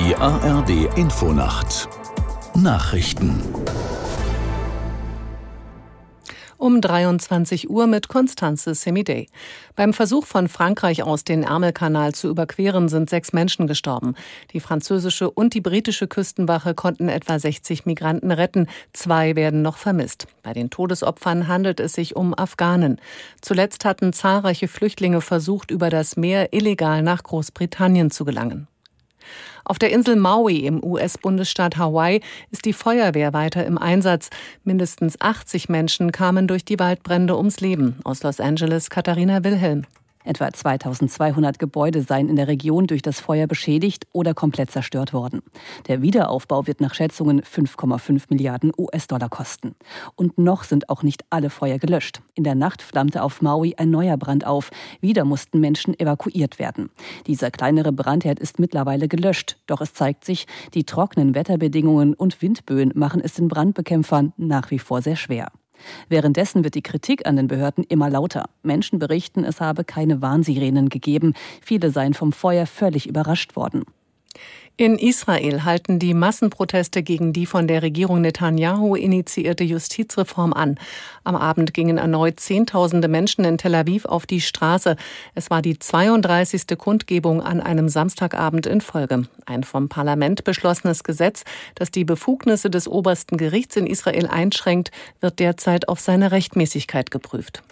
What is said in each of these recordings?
Die ARD Infonacht Nachrichten um 23 Uhr mit Constanze Semidey. Beim Versuch von Frankreich aus, den Ärmelkanal zu überqueren, sind sechs Menschen gestorben. Die französische und die britische Küstenwache konnten etwa 60 Migranten retten. Zwei werden noch vermisst. Bei den Todesopfern handelt es sich um Afghanen. Zuletzt hatten zahlreiche Flüchtlinge versucht, über das Meer illegal nach Großbritannien zu gelangen. Auf der Insel Maui im US-Bundesstaat Hawaii ist die Feuerwehr weiter im Einsatz. Mindestens 80 Menschen kamen durch die Waldbrände ums Leben. Aus Los Angeles Katharina Wilhelm. Etwa 2200 Gebäude seien in der Region durch das Feuer beschädigt oder komplett zerstört worden. Der Wiederaufbau wird nach Schätzungen 5,5 Milliarden US-Dollar kosten. Und noch sind auch nicht alle Feuer gelöscht. In der Nacht flammte auf Maui ein neuer Brand auf. Wieder mussten Menschen evakuiert werden. Dieser kleinere Brandherd ist mittlerweile gelöscht. Doch es zeigt sich, die trockenen Wetterbedingungen und Windböen machen es den Brandbekämpfern nach wie vor sehr schwer. Währenddessen wird die Kritik an den Behörden immer lauter. Menschen berichten, es habe keine Warnsirenen gegeben. Viele seien vom Feuer völlig überrascht worden. In Israel halten die Massenproteste gegen die von der Regierung Netanyahu initiierte Justizreform an. Am Abend gingen erneut Zehntausende Menschen in Tel Aviv auf die Straße. Es war die 32. Kundgebung an einem Samstagabend in Folge. Ein vom Parlament beschlossenes Gesetz, das die Befugnisse des obersten Gerichts in Israel einschränkt, wird derzeit auf seine Rechtmäßigkeit geprüft.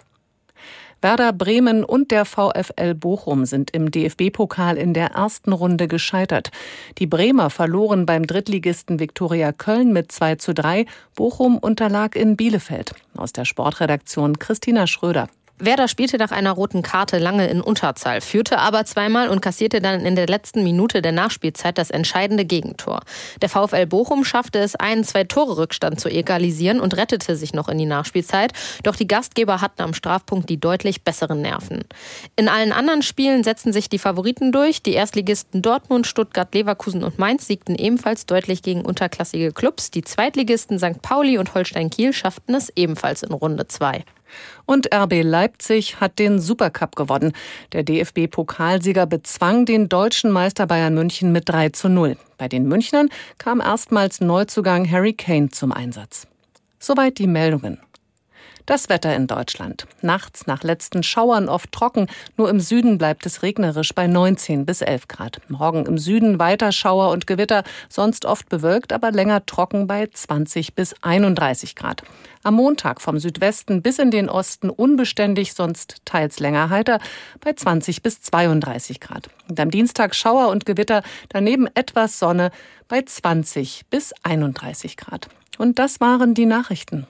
Werder Bremen und der VfL Bochum sind im DFB-Pokal in der ersten Runde gescheitert. Die Bremer verloren beim Drittligisten Viktoria Köln mit 2 zu 3. Bochum unterlag in Bielefeld. Aus der Sportredaktion Christina Schröder. Werder spielte nach einer roten Karte lange in Unterzahl, führte aber zweimal und kassierte dann in der letzten Minute der Nachspielzeit das entscheidende Gegentor. Der VfL Bochum schaffte es, einen Zwei-Tore-Rückstand zu egalisieren und rettete sich noch in die Nachspielzeit. Doch die Gastgeber hatten am Strafpunkt die deutlich besseren Nerven. In allen anderen Spielen setzten sich die Favoriten durch. Die Erstligisten Dortmund, Stuttgart, Leverkusen und Mainz siegten ebenfalls deutlich gegen unterklassige Clubs. Die Zweitligisten St. Pauli und Holstein Kiel schafften es ebenfalls in Runde 2. Und RB Leipzig hat den Supercup gewonnen. Der DFB-Pokalsieger bezwang den deutschen Meister Bayern München mit 3 zu 0. Bei den Münchnern kam erstmals Neuzugang Harry Kane zum Einsatz. Soweit die Meldungen. Das Wetter in Deutschland. Nachts nach letzten Schauern oft trocken, nur im Süden bleibt es regnerisch bei 19 bis 11 Grad. Morgen im Süden weiter Schauer und Gewitter, sonst oft bewölkt, aber länger trocken bei 20 bis 31 Grad. Am Montag vom Südwesten bis in den Osten unbeständig, sonst teils länger heiter bei 20 bis 32 Grad. Und am Dienstag Schauer und Gewitter, daneben etwas Sonne bei 20 bis 31 Grad. Und das waren die Nachrichten.